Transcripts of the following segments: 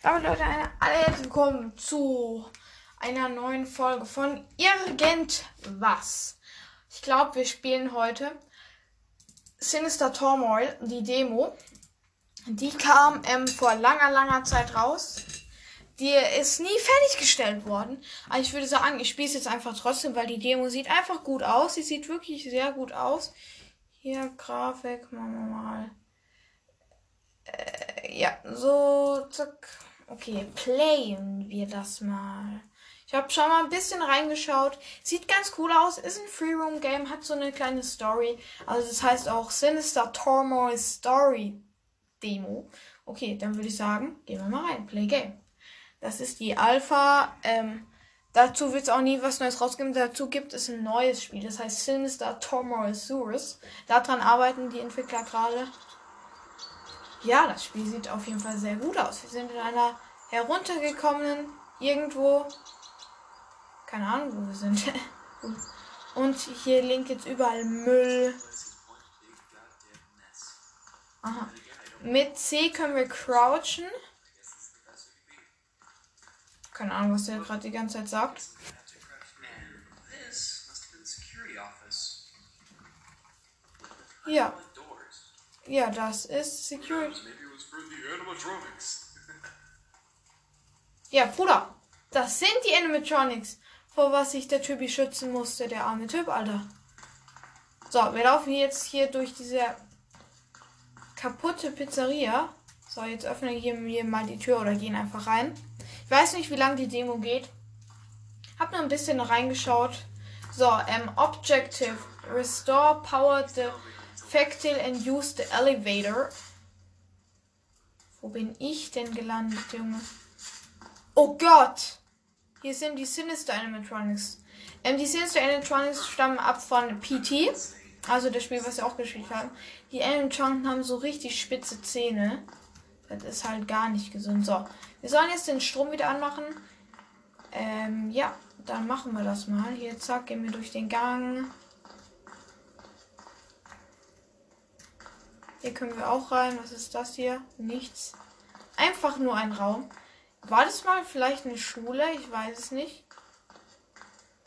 Damit Leute, alle herzlich willkommen zu einer neuen Folge von Irgendwas. Ich glaube, wir spielen heute Sinister Turmoil, die Demo. Die kam ähm, vor langer, langer Zeit raus. Die ist nie fertiggestellt worden. Aber ich würde sagen, ich spiele es jetzt einfach trotzdem, weil die Demo sieht einfach gut aus. Sie sieht wirklich sehr gut aus. Hier, Grafik, machen wir mal. Äh, ja, so, zack. Okay, playen wir das mal. Ich habe schon mal ein bisschen reingeschaut. Sieht ganz cool aus. Ist ein Free-Room-Game, hat so eine kleine Story. Also das heißt auch Sinister Turmoil Story Demo. Okay, dann würde ich sagen, gehen wir mal rein. Play Game. Das ist die Alpha. Ähm, dazu wird es auch nie was Neues rausgeben. Dazu gibt es ein neues Spiel. Das heißt Sinister Turmoil Surus. Daran arbeiten die Entwickler gerade. Ja, das Spiel sieht auf jeden Fall sehr gut aus. Wir sind in einer heruntergekommenen irgendwo. Keine Ahnung, wo wir sind. Und hier liegt jetzt überall Müll. Aha. Mit C können wir crouchen. Keine Ahnung, was der gerade die ganze Zeit sagt. Ja. Ja, das ist Security. Ja, Bruder. Das sind die Animatronics, vor was sich der Typi schützen musste, der arme Typ, Alter. So, wir laufen jetzt hier durch diese kaputte Pizzeria. So, jetzt öffnen wir hier mal die Tür oder gehen einfach rein. Ich weiß nicht, wie lange die Demo geht. Hab nur ein bisschen reingeschaut. So, ähm, Objective. Restore power the Factile and use the elevator. Wo bin ich denn gelandet, Junge? Oh Gott! Hier sind die Sinister Animatronics. Ähm, die Sinister Animatronics stammen ab von PT. Also das Spiel, was wir auch gespielt haben. Die Animatronics haben so richtig spitze Zähne. Das ist halt gar nicht gesund. So, wir sollen jetzt den Strom wieder anmachen. Ähm, ja, dann machen wir das mal. Hier, zack, gehen wir durch den Gang. Hier können wir auch rein. Was ist das hier? Nichts. Einfach nur ein Raum. War das mal vielleicht eine Schule? Ich weiß es nicht.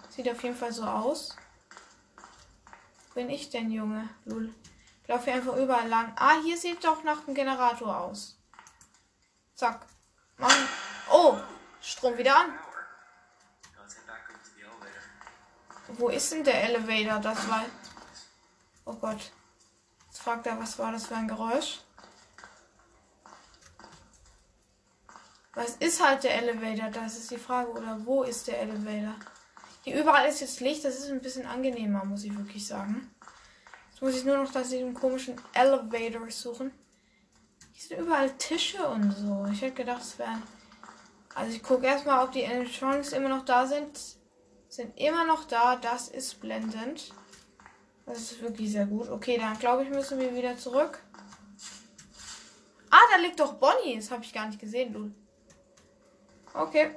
Sieht auf jeden Fall so aus. Bin ich denn, Junge? Lul. Ich laufe hier einfach überall lang. Ah, hier sieht doch nach einem Generator aus. Zack. Machen. Oh, Strom wieder an. Wo ist denn der Elevator? Das war. Oh Gott. Fragt er, was war das für ein Geräusch? Was ist halt der Elevator? Das ist die Frage. Oder wo ist der Elevator? Hier überall ist jetzt Licht. Das ist ein bisschen angenehmer, muss ich wirklich sagen. Jetzt muss ich nur noch das diesen komischen Elevator suchen. Hier sind überall Tische und so. Ich hätte gedacht, es wären. Also ich gucke erstmal, ob die Electronics immer noch da sind. Sind immer noch da. Das ist blendend. Das ist wirklich sehr gut. Okay, dann glaube ich, müssen wir wieder zurück. Ah, da liegt doch Bonnie. Das habe ich gar nicht gesehen, du. Okay.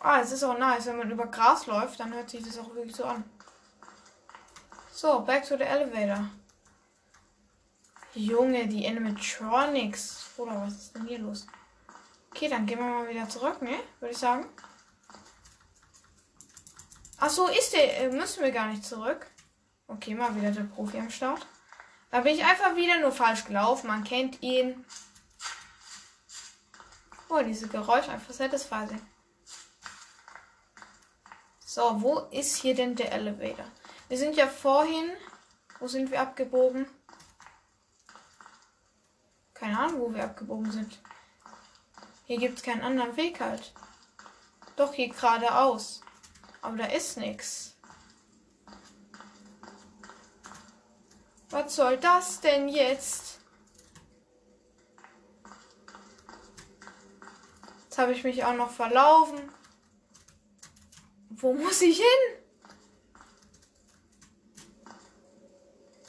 Ah, es ist auch nice. Wenn man über Gras läuft, dann hört sich das auch wirklich so an. So, back to the elevator. Junge, die Animatronics. Oder was ist denn hier los? Okay, dann gehen wir mal wieder zurück, ne? Würde ich sagen. Ach so, ist der. Äh, müssen wir gar nicht zurück. Okay, mal wieder der Profi am Start. Da bin ich einfach wieder nur falsch gelaufen. Man kennt ihn. Oh, diese Geräusche einfach satisfying. So, wo ist hier denn der Elevator? Wir sind ja vorhin. Wo sind wir abgebogen? Keine Ahnung, wo wir abgebogen sind. Hier gibt es keinen anderen Weg halt. Doch hier geradeaus. Aber da ist nichts. Was soll das denn jetzt? Jetzt habe ich mich auch noch verlaufen. Wo muss ich hin?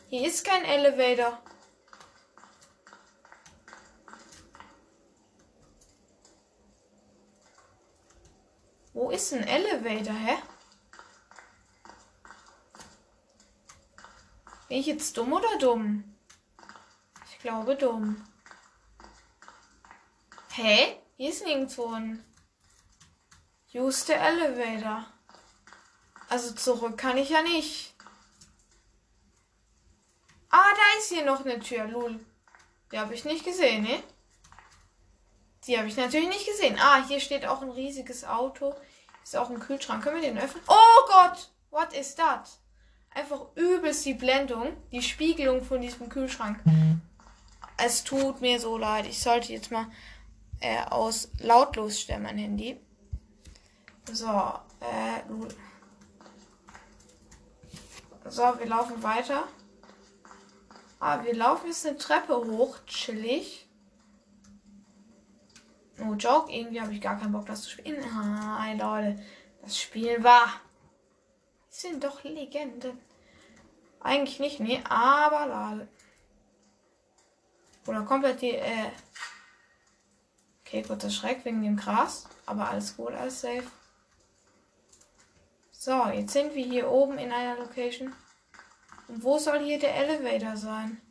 Hier ist kein Elevator. Wo ist ein Elevator, hä? Bin ich jetzt dumm oder dumm? Ich glaube dumm. Hä? Hier ist nirgendwo ein Use the Elevator. Also zurück kann ich ja nicht. Ah, da ist hier noch eine Tür. Lul. Die habe ich nicht gesehen, ne? Die habe ich natürlich nicht gesehen. Ah, hier steht auch ein riesiges Auto. Ist auch ein Kühlschrank. Können wir den öffnen? Oh Gott! What is that? Einfach übelst die Blendung, die Spiegelung von diesem Kühlschrank. Es tut mir so leid. Ich sollte jetzt mal äh, aus lautlos stellen, mein Handy. So, äh, so, wir laufen weiter. Ah, wir laufen jetzt eine Treppe hoch, chillig. No joke, irgendwie habe ich gar keinen Bock, das zu spielen. Hi, Leute. Das Spiel war. sind doch Legenden. Eigentlich nicht, nee, aber lade. Oder komplett die, äh. Okay, kurzer Schreck wegen dem Gras. Aber alles gut, alles safe. So, jetzt sind wir hier oben in einer Location. Und wo soll hier der Elevator sein?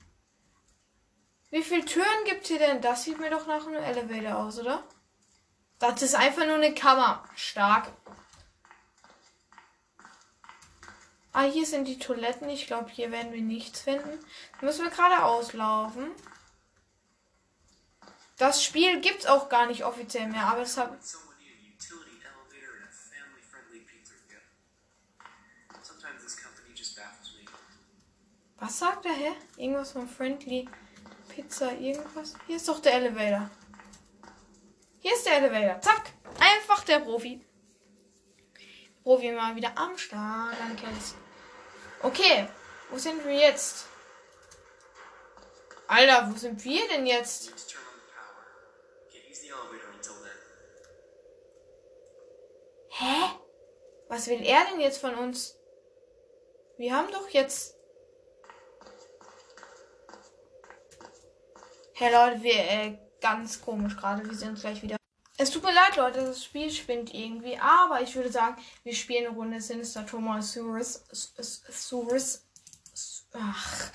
Wie viele Türen gibt hier denn? Das sieht mir doch nach einem Elevator aus, oder? Das ist einfach nur eine Kammer. Stark. Ah, hier sind die Toiletten. Ich glaube, hier werden wir nichts finden. Da müssen wir gerade auslaufen. Das Spiel gibt es auch gar nicht offiziell mehr, aber das hat. Was sagt er, hä? Irgendwas von Friendly Pizza, irgendwas? Hier ist doch der Elevator. Hier ist der Elevator. Zack. Einfach der Profi. Profi mal wieder am Start. Danke. Okay. Wo sind wir jetzt? Alter, wo sind wir denn jetzt? Hä? Was will er denn jetzt von uns? Wir haben doch jetzt Hey Leute, wir, äh, ganz komisch gerade. Wir sind gleich wieder. Es tut mir leid, Leute, das Spiel spinnt irgendwie. Aber ich würde sagen, wir spielen eine Runde Sinister Thomas Surus. Surus. Ach.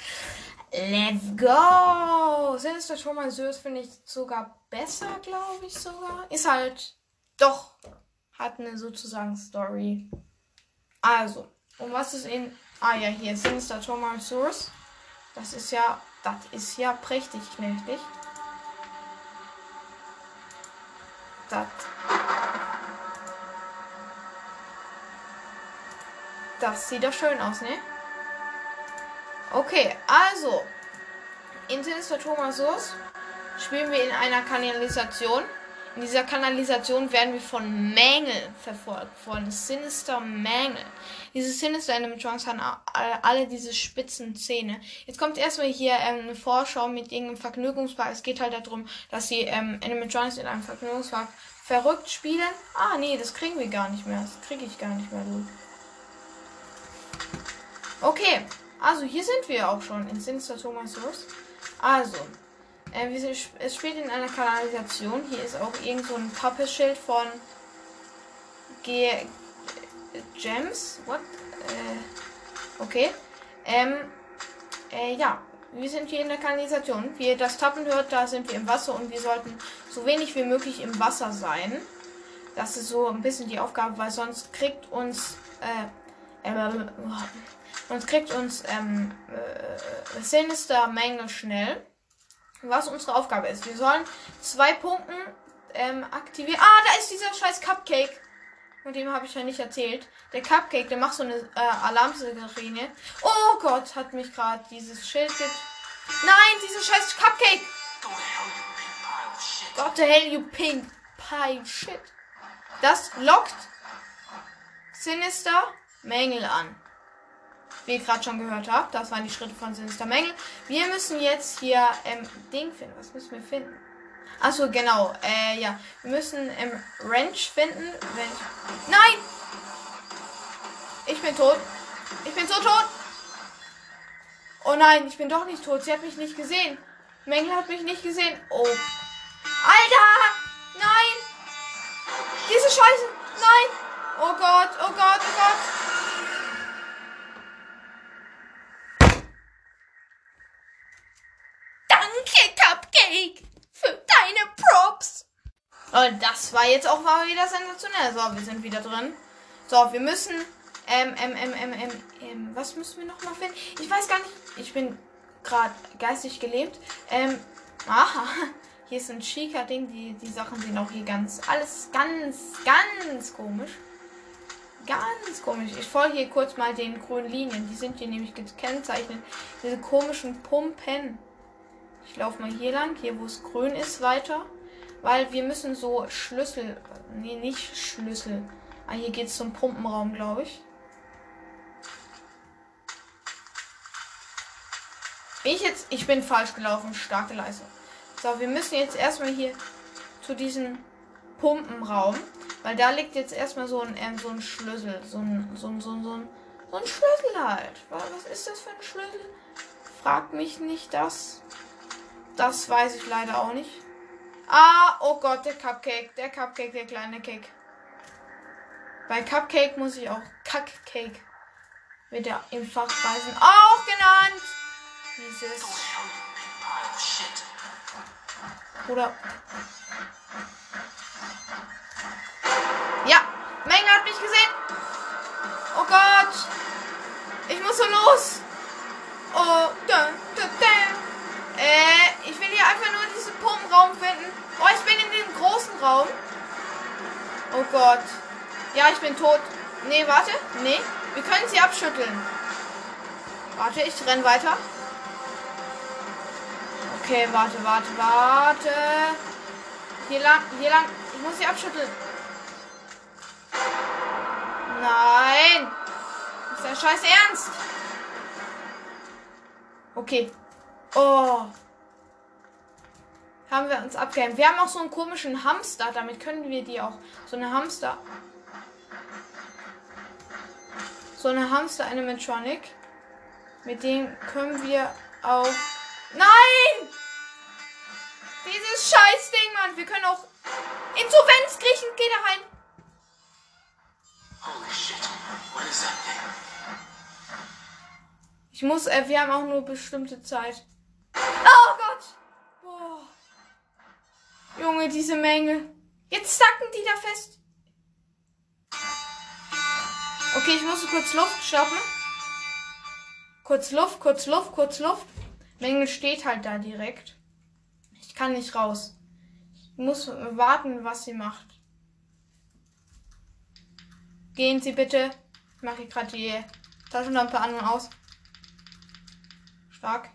Let's go! Sinister Thomas Surus finde ich sogar besser, glaube ich sogar. Ist halt doch. Hat eine sozusagen Story. Also, um was ist in. Ah ja, hier Sinister Thomas Surus. Das ist ja das ist ja prächtig mächtig. Das. Das sieht doch schön aus, ne? Okay, also. In Sinister Thomasus spielen wir in einer Kanalisation. In dieser Kanalisation werden wir von Mängeln verfolgt, von Sinister Mängeln. Diese Sinister Animatronics haben alle diese spitzen Zähne. Jetzt kommt erstmal hier ähm, eine Vorschau mit irgendeinem Vergnügungspark. Es geht halt darum, dass die ähm, Animatronics in einem Vergnügungspark verrückt spielen. Ah, nee, das kriegen wir gar nicht mehr. Das kriege ich gar nicht mehr, du. Okay, also hier sind wir auch schon in Sinister Thomas Also, äh, es spielt in einer Kanalisation. Hier ist auch irgend so ein Pappeschild von G Gems. What? Äh, okay. Ähm, äh, ja. Wir sind hier in der Kanalisation. Wie ihr das Tappen hört, da sind wir im Wasser und wir sollten so wenig wie möglich im Wasser sein. Das ist so ein bisschen die Aufgabe, weil sonst kriegt uns äh, äh, sonst kriegt uns ähm, äh, Sinister Mängel schnell was unsere Aufgabe ist. Wir sollen zwei Punkten ähm, aktivieren. Ah, da ist dieser scheiß Cupcake. Von dem habe ich ja nicht erzählt. Der Cupcake, der macht so eine äh, Alarmsirene. Oh Gott, hat mich gerade dieses Schild get Nein, dieser scheiß Cupcake! Gott, the hell, you pink pie shit. Das lockt Sinister Mängel an wie ihr gerade schon gehört habt. Das waren die Schritte von Sinister Mängel. Wir müssen jetzt hier ähm, Ding finden. Was müssen wir finden? Achso, genau. Äh, ja. Wir müssen ähm, Wrench finden. Wenn ich... Nein! Ich bin tot. Ich bin so tot. Oh nein, ich bin doch nicht tot. Sie hat mich nicht gesehen. Mängel hat mich nicht gesehen. Oh. Alter! Nein! Diese Scheiße! Nein! Oh Gott, oh Gott, oh Gott! Cupcake deine Props. Und das war jetzt auch mal wieder sensationell. So, wir sind wieder drin. So, wir müssen. Ähm, ähm, ähm, ähm, ähm, ähm was müssen wir noch mal finden? Ich weiß gar nicht. Ich bin gerade geistig gelebt. Ähm, aha. Hier ist ein schicker Ding. Die, die Sachen sehen auch hier ganz. Alles ganz, ganz komisch. Ganz komisch. Ich folge hier kurz mal den grünen Linien. Die sind hier nämlich gekennzeichnet. Diese komischen Pumpen. Ich laufe mal hier lang, hier wo es grün ist, weiter. Weil wir müssen so Schlüssel. Nee, nicht Schlüssel. Ah, hier geht es zum Pumpenraum, glaube ich. Ich jetzt. Ich bin falsch gelaufen. Starke Leistung. So, wir müssen jetzt erstmal hier zu diesem Pumpenraum. Weil da liegt jetzt erstmal so ein, ähm, so ein Schlüssel. So ein, so ein, so ein, so ein, so ein Schlüssel halt. Was ist das für ein Schlüssel? Fragt mich nicht das. Das weiß ich leider auch nicht. Ah, oh Gott, der Cupcake. Der Cupcake, der kleine Cake. Bei Cupcake muss ich auch Kackcake mit der im Fachpreisen auch genannt. Dieses. Oder. Ja, Menge hat mich gesehen. Oh Gott. Ich muss so los. Oh, da, da, da. Äh, ich will hier einfach nur diesen Pumpenraum finden. Oh, ich bin in dem großen Raum. Oh Gott. Ja, ich bin tot. Nee, warte. Nee. Wir können sie abschütteln. Warte, ich renn weiter. Okay, warte, warte, warte. Hier lang, hier lang. Ich muss sie abschütteln. Nein. Ist der Scheiß ernst? Okay. Oh. Haben wir uns abgehängt. Wir haben auch so einen komischen Hamster. Damit können wir die auch. So eine Hamster. So eine Hamster Animatronic. Mit dem können wir auch Nein! Dieses Scheißding, Mann. Wir können auch Insolvenz kriechen. Geh da rein. Ich muss, äh, wir haben auch nur bestimmte Zeit. Oh Gott! Junge, diese Menge. Jetzt zacken die da fest. Okay, ich muss kurz Luft stoppen. Kurz Luft, kurz Luft, kurz Luft. Menge steht halt da direkt. Ich kann nicht raus. Ich muss warten, was sie macht. Gehen Sie bitte. Ich mache gerade die Taschenlampe an und aus. Stark.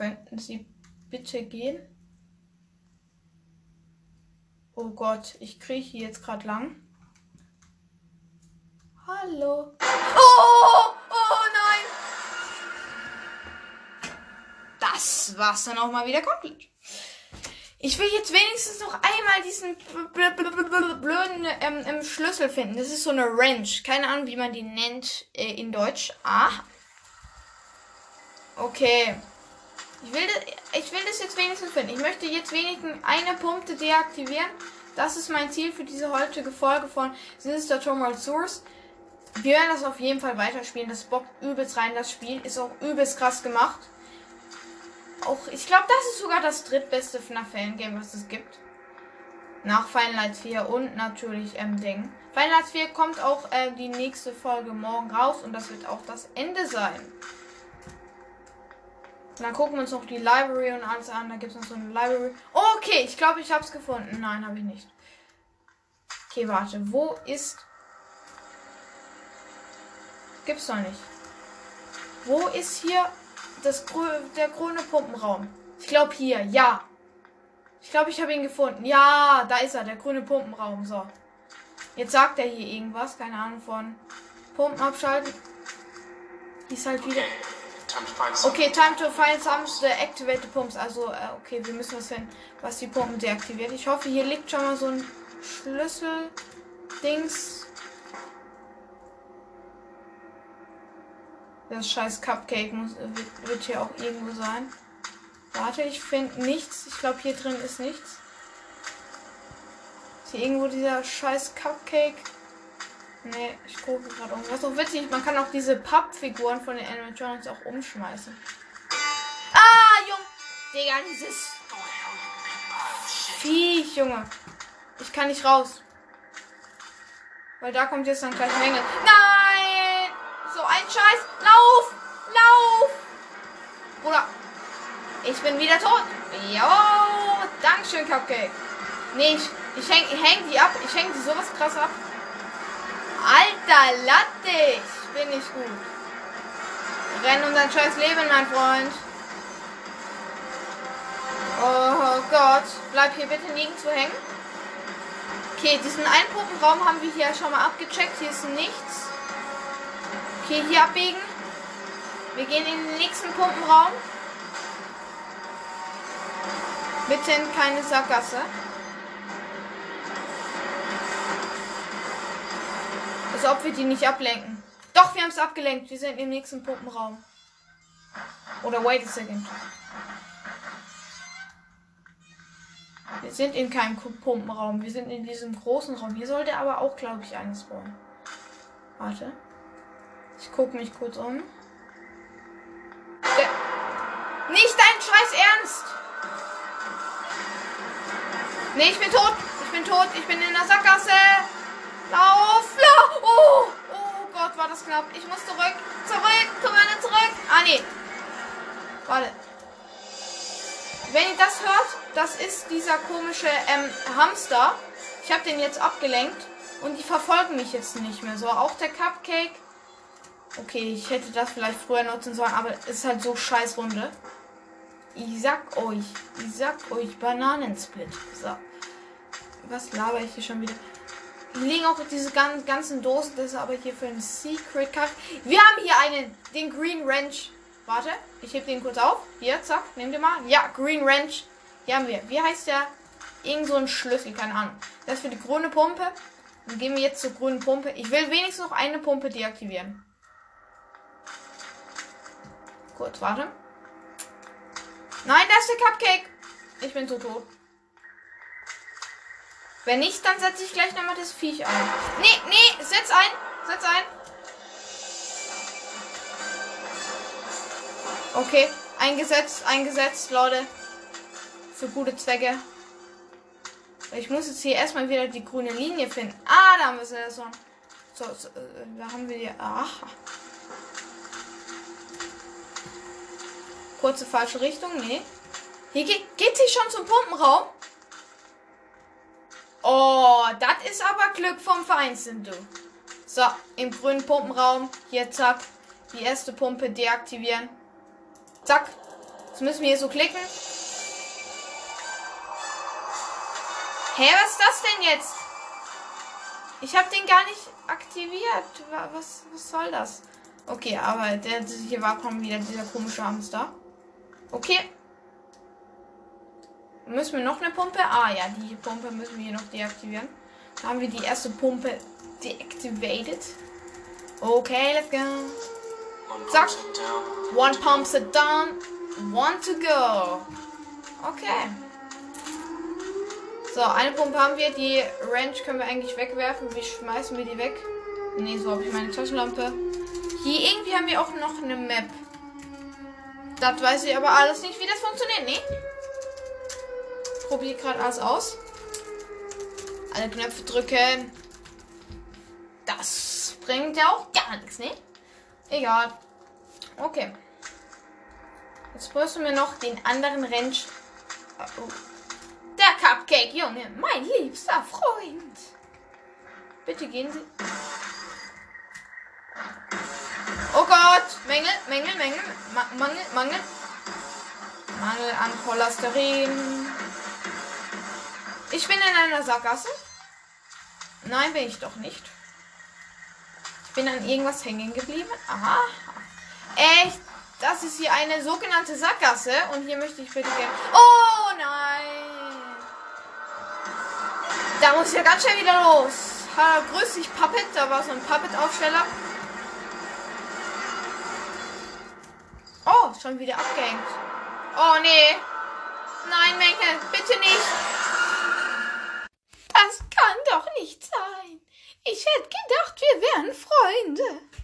Könnten Sie bitte gehen? Oh Gott, ich kriege hier jetzt gerade lang. Hallo. Oh, oh nein. Das war's dann auch mal wieder komplett. Ich will jetzt wenigstens noch einmal diesen blöden ähm, Schlüssel finden. Das ist so eine Wrench. Keine Ahnung, wie man die nennt äh, in Deutsch. Ah. Okay. Ich will, das, ich will das jetzt wenigstens finden. Ich möchte jetzt wenigstens eine Punkte deaktivieren. Das ist mein Ziel für diese heutige Folge von Sinister Tomorrow Source. Wir werden das auf jeden Fall weiterspielen. Das bockt übelst rein. Das Spiel ist auch übelst krass gemacht. Auch, ich glaube, das ist sogar das drittbeste FNAF-Fan-Game, was es gibt. Nach Final Night 4 und natürlich ähm, Ding. Final Night 4 kommt auch äh, die nächste Folge morgen raus und das wird auch das Ende sein. Und dann gucken wir uns noch die Library und alles an. Da gibt es noch so eine Library. Oh, okay, ich glaube, ich habe es gefunden. Nein, habe ich nicht. Okay, warte. Wo ist Gibt's doch nicht. Wo ist hier das der grüne Pumpenraum? Ich glaube hier, ja. Ich glaube, ich habe ihn gefunden. Ja, da ist er, der grüne Pumpenraum. So. Jetzt sagt er hier irgendwas, keine Ahnung von Pumpen abschalten. Ist halt wieder. Okay, time to find some the activated pumps. Also, äh, okay, wir müssen was finden, was die Pumpen deaktiviert. Ich hoffe, hier liegt schon mal so ein Schlüssel-Dings. Das scheiß Cupcake muss, wird, wird hier auch irgendwo sein. Warte, ich finde nichts. Ich glaube, hier drin ist nichts. Ist hier irgendwo dieser scheiß Cupcake? Nee, ich gucke gerade irgendwas. So witzig, man kann auch diese Pappfiguren von den Animatronics auch umschmeißen. Ah, Junge! Digga, dieses Viech, Junge. Ich kann nicht raus. Weil da kommt jetzt dann gleich Menge. Nein! So ein Scheiß. Lauf! Lauf! Bruder. Ich bin wieder tot. Jo! Dankeschön, Cupcake. Nee, ich, ich häng, häng die ab. Ich häng die sowas krass ab. Alter, Latte! Ich bin nicht gut. Renn um dein scheiß Leben, mein Freund. Oh Gott. Bleib hier bitte nirgendwo hängen. Okay, diesen Einpuppenraum haben wir hier schon mal abgecheckt. Hier ist nichts. Okay, hier abbiegen. Wir gehen in den nächsten Pumpenraum. Bitte in keine Sackgasse. Als ob wir die nicht ablenken. Doch, wir haben es abgelenkt. Wir sind im nächsten Pumpenraum. Oder wait a second. Wir sind in keinem Pumpenraum. Wir sind in diesem großen Raum. Hier sollte aber auch, glaube ich, eines spawnen. Warte. Ich gucke mich kurz um. Der Nicht dein Scheiß Ernst! Nee, ich bin tot. Ich bin tot. Ich bin in der Sackgasse. Lauf, lauf. Oh, oh Gott, war das knapp. Ich muss zurück. Zurück. Komm mal zurück. Ah, nee. Warte. Wenn ihr das hört, das ist dieser komische ähm, Hamster. Ich habe den jetzt abgelenkt und die verfolgen mich jetzt nicht mehr. So, auch der Cupcake. Okay, ich hätte das vielleicht früher nutzen sollen, aber es ist halt so scheiß Runde. Ich sag euch, ich sag euch, Bananensplit. So. Was laber ich hier schon wieder? Hier liegen auch diese ganzen Dosen, das ist aber hier für ein Secret Card. Wir haben hier einen, den Green Ranch. Warte, ich heb den kurz auf. Hier, zack, nehmt ihr mal. Ja, Green Ranch. Hier haben wir. Wie heißt der? Irgend so ein Schlüssel, keine Ahnung. Das ist für die grüne Pumpe. Dann gehen wir jetzt zur grünen Pumpe. Ich will wenigstens noch eine Pumpe deaktivieren. Kurz, warte. Nein, das ist der Cupcake. Ich bin so tot. Wenn nicht, dann setze ich gleich nochmal das Viech ein. Nee, nee, setz ein. Setz ein. Okay, eingesetzt, eingesetzt, Leute. Für gute Zwecke. Ich muss jetzt hier erstmal wieder die grüne Linie finden. Ah, da haben wir es so. So, so äh, da haben wir die. Aha. Kurze falsche Richtung, nee. Hier geht, geht sie schon zum Pumpenraum. Oh, das ist aber Glück vom Feinsten, du. So, im grünen Pumpenraum. Hier, zack. Die erste Pumpe deaktivieren. Zack. Jetzt müssen wir hier so klicken. Hä, was ist das denn jetzt? Ich habe den gar nicht aktiviert. Was, was soll das? Okay, aber der, hier war kommt wieder dieser komische Hamster. Okay. Müssen wir noch eine Pumpe? Ah ja, die Pumpe müssen wir hier noch deaktivieren. Da haben wir die erste Pumpe deactivated. Okay, let's go. Zack. One pumps it down. One to go. Okay. So, eine Pumpe haben wir. Die Ranch können wir eigentlich wegwerfen. Wie schmeißen wir die weg? Ne, so habe ich meine Taschenlampe. Hier irgendwie haben wir auch noch eine Map. Das weiß ich aber alles nicht, wie das funktioniert, ne? Probiere gerade alles aus. Alle Knöpfe drücken. Das bringt ja auch gar nichts, ne? Egal. Okay. Jetzt brauchst du mir noch den anderen Ranch. Oh. Der Cupcake, Junge, mein liebster Freund. Bitte gehen Sie. Oh Gott! Mängel, Mängel, Mängel, Ma Mangel, Mangel. Mangel an Cholesterin. Ich bin in einer Sackgasse. Nein, bin ich doch nicht. Ich bin an irgendwas hängen geblieben. Aha. Echt? Das ist hier eine sogenannte Sackgasse. Und hier möchte ich bitte gerne. Oh nein! Da muss ich ja ganz schnell wieder los. Ha, grüß dich, Puppet. Da war so ein Puppet-Aufsteller. Oh, schon wieder abgehängt. Oh nee. Nein, Menke, bitte nicht. Kann doch nicht sein. Ich hätte gedacht, wir wären Freunde.